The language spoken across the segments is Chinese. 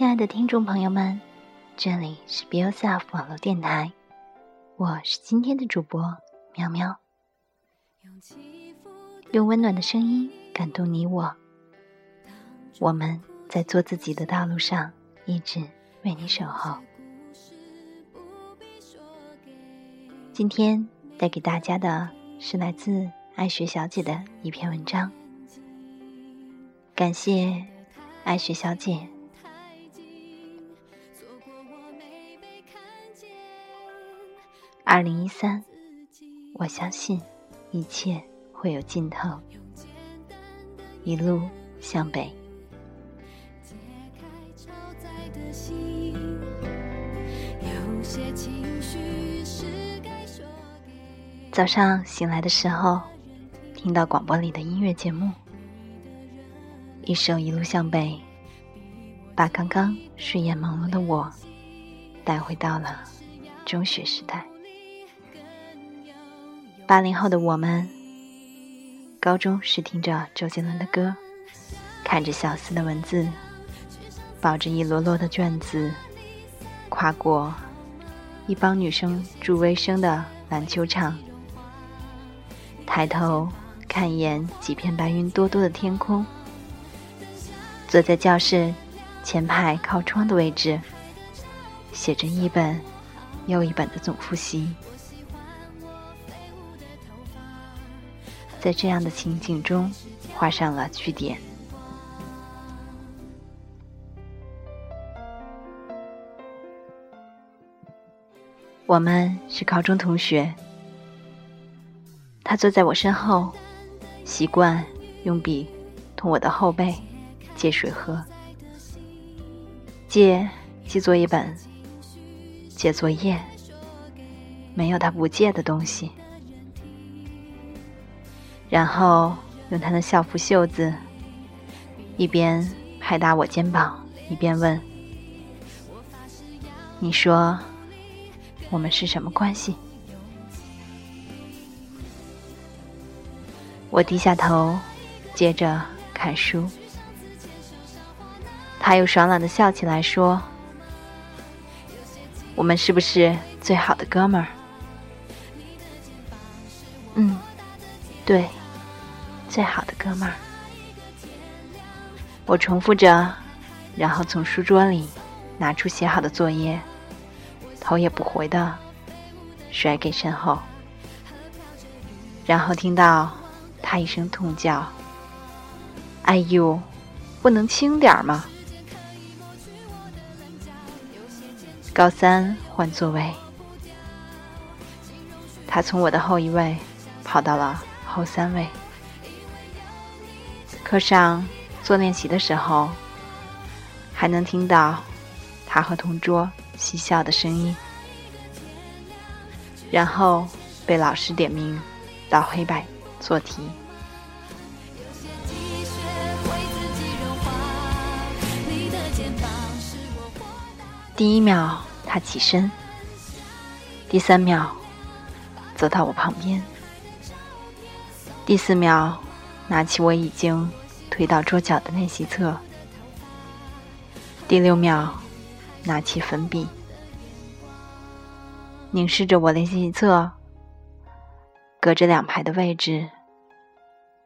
亲爱的听众朋友们，这里是 Be Yourself 网络电台，我是今天的主播喵喵，用温暖的声音感动你我。我们在做自己的道路上，一直为你守候。今天带给大家的是来自爱雪小姐的一篇文章，感谢爱雪小姐。二零一三，我相信一切会有尽头，一路向北。早上醒来的时候，听到广播里的音乐节目，一首《一路向北》，把刚刚睡眼朦胧的我带回到了中学时代。八零后的我们，高中是听着周杰伦的歌，看着小四的文字，抱着一摞摞的卷子，跨过一帮女生助威生的篮球场，抬头看一眼几片白云多多的天空，坐在教室前排靠窗的位置，写着一本又一本的总复习。在这样的情景中，画上了句点。我们是高中同学，他坐在我身后，习惯用笔同我的后背借水喝，借记作业本，借作业，没有他不借的东西。然后用他的校服袖子，一边拍打我肩膀，一边问：“你说我们是什么关系？”我低下头，接着看书。他又爽朗的笑起来，说：“我们是不是最好的哥们儿？”嗯，对。最好的哥们儿，我重复着，然后从书桌里拿出写好的作业，头也不回的甩给身后，然后听到他一声痛叫：“哎呦，不能轻点儿吗？”高三换座位，他从我的后一位跑到了后三位。课上做练习的时候，还能听到他和同桌嬉笑的声音，然后被老师点名到黑板做题。第一秒他起身，第三秒走到我旁边，第四秒拿起我已经。推到桌角的练习册，第六秒，拿起粉笔，凝视着我练习册。隔着两排的位置，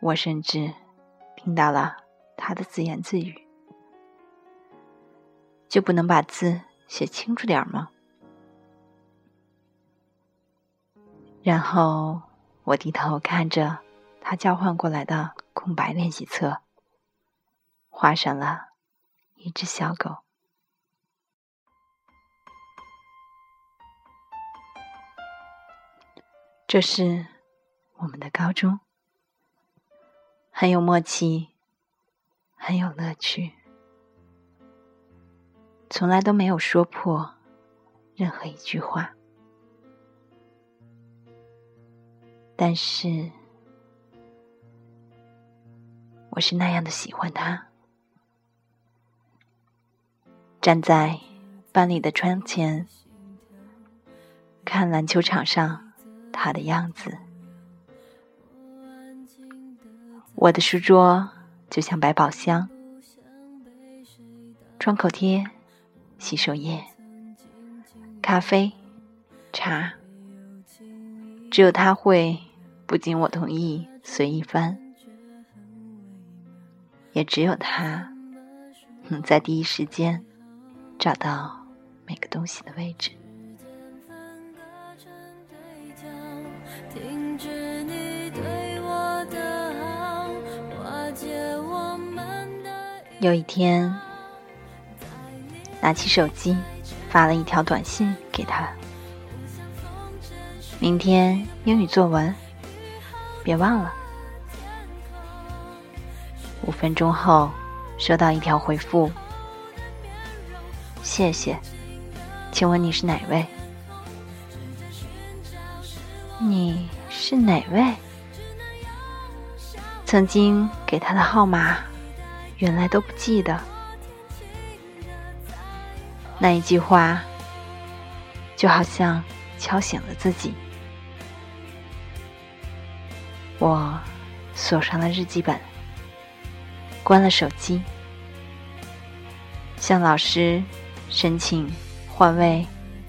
我甚至听到了他的自言自语：“就不能把字写清楚点吗？”然后我低头看着他交换过来的空白练习册。画上了一只小狗。这是我们的高中，很有默契，很有乐趣，从来都没有说破任何一句话，但是我是那样的喜欢他。站在班里的窗前，看篮球场上他的样子。我的书桌就像百宝箱，窗口贴洗手液、咖啡、茶，只有他会不经我同意随意翻，也只有他能在第一时间找到每个东西的位置。有一天，拿起手机发了一条短信给他：“明天英语作文，别忘了。”五分钟后，收到一条回复：“谢谢，请问你是哪位？你是哪位？曾经给他的号码。”原来都不记得，那一句话就好像敲醒了自己。我锁上了日记本，关了手机，向老师申请换位，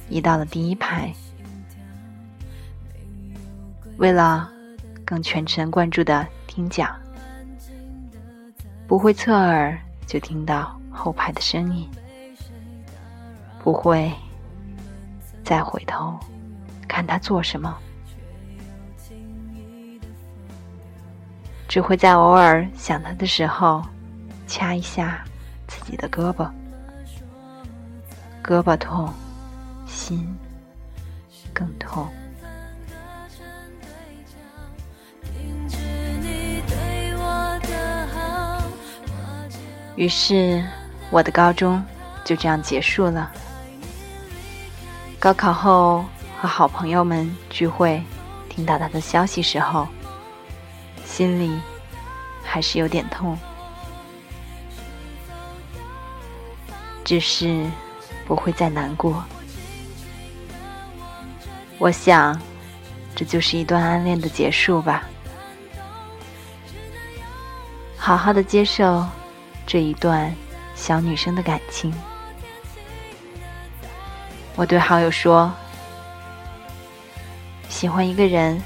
移到了第一排。为了更全神贯注的听讲。不会侧耳就听到后排的声音，不会再回头看他做什么，只会在偶尔想他的时候掐一下自己的胳膊，胳膊痛，心更痛。于是，我的高中就这样结束了。高考后和好朋友们聚会，听到他的消息时候，心里还是有点痛，只是不会再难过。我想，这就是一段暗恋的结束吧。好好的接受。这一段小女生的感情，我对好友说：“喜欢一个人，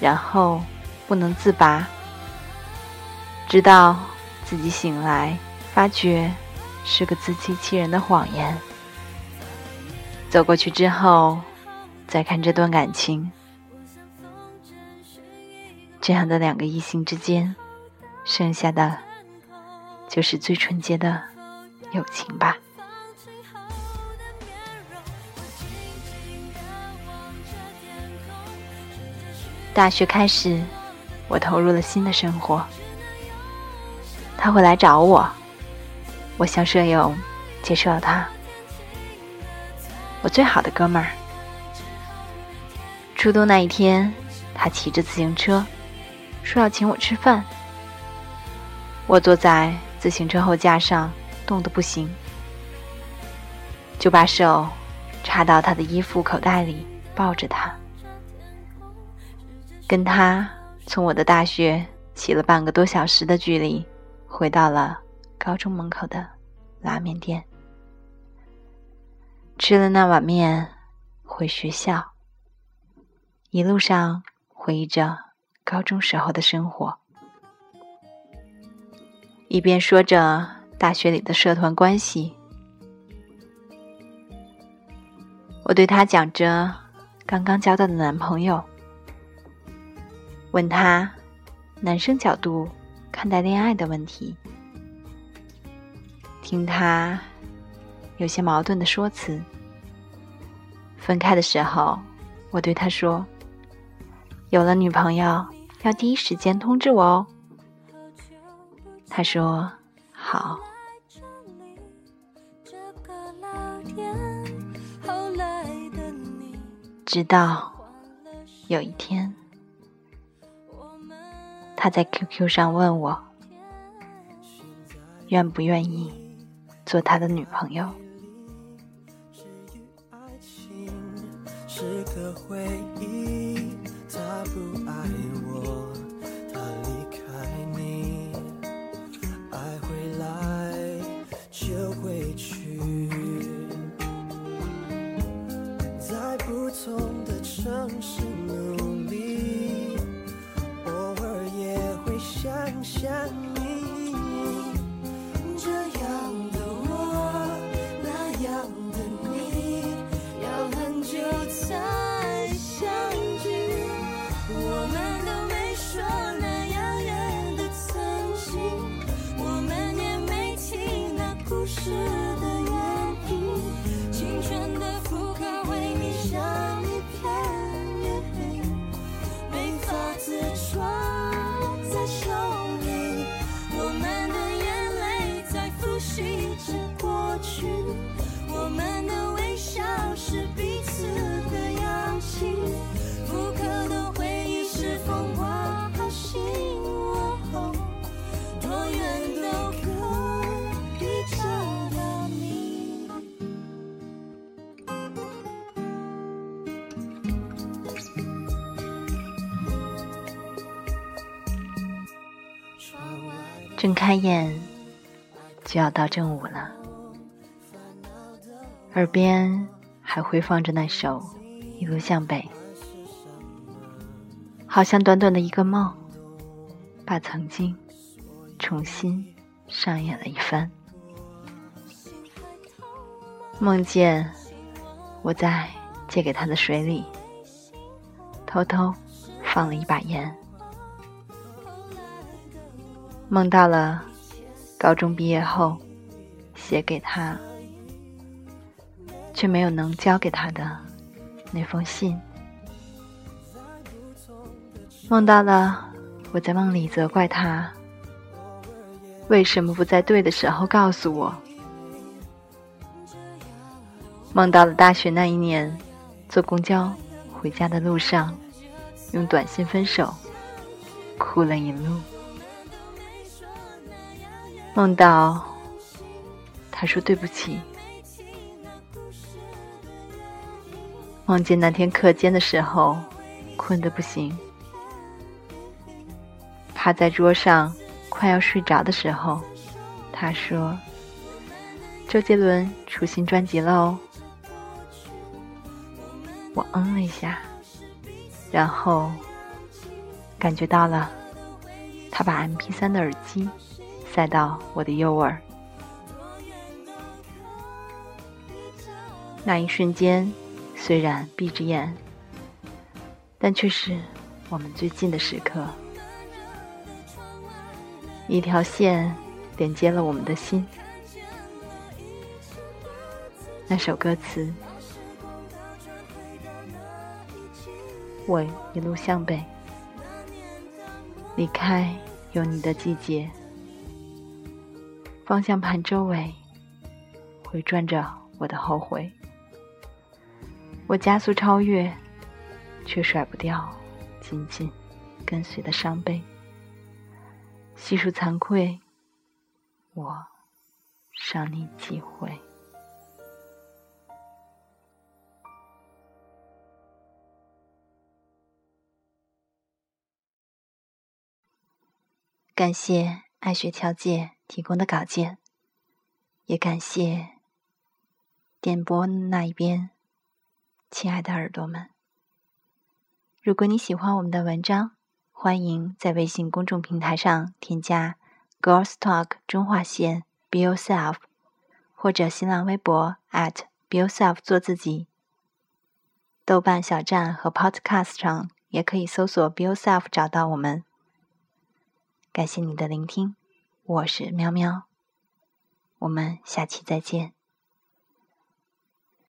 然后不能自拔，直到自己醒来，发觉是个自欺欺人的谎言。走过去之后，再看这段感情，这样的两个异性之间，剩下的。”就是最纯洁的友情吧。大学开始，我投入了新的生活。他会来找我，我向舍友介绍了他，我最好的哥们儿。初冬那一天，他骑着自行车，说要请我吃饭。我坐在。自行车后架上冻得不行，就把手插到他的衣服口袋里，抱着他，跟他从我的大学骑了半个多小时的距离，回到了高中门口的拉面店，吃了那碗面，回学校，一路上回忆着高中时候的生活。一边说着大学里的社团关系，我对他讲着刚刚交到的男朋友，问他男生角度看待恋爱的问题，听他有些矛盾的说辞。分开的时候，我对他说：“有了女朋友，要第一时间通知我哦。”他说：“好。”直到有一天，他在 QQ 上问我，愿不愿意做他的女朋友。是睁开眼，就要到正午了，耳边还回放着那首《一路向北》，好像短短的一个梦，把曾经重新上演了一番。梦见我在借给他的水里偷偷放了一把盐。梦到了高中毕业后写给他，却没有能交给他的那封信。梦到了我在梦里责怪他，为什么不在对的时候告诉我。梦到了大学那一年，坐公交回家的路上，用短信分手，哭了一路。梦到他说对不起，梦见那天课间的时候困得不行，趴在桌上快要睡着的时候，他说周杰伦出新专辑了哦。我嗯了一下，然后感觉到了他把 MP 三的耳机再到我的右耳。那一瞬间，虽然闭着眼，但却是我们最近的时刻。一条线连接了我们的心。那首歌词。我一路向北，离开有你的季节。方向盘周围回转着我的后悔，我加速超越，却甩不掉紧紧跟随的伤悲。细数惭愧，我伤你几回。感谢爱学调解提供的稿件，也感谢点播那一边亲爱的耳朵们。如果你喜欢我们的文章，欢迎在微信公众平台上添加 “Girls Talk 中划线 Be Yourself”，或者新浪微博 at Be Yourself 做自己。豆瓣小站和 Podcast 上也可以搜索 Be Yourself 找到我们。感谢你的聆听，我是喵喵，我们下期再见。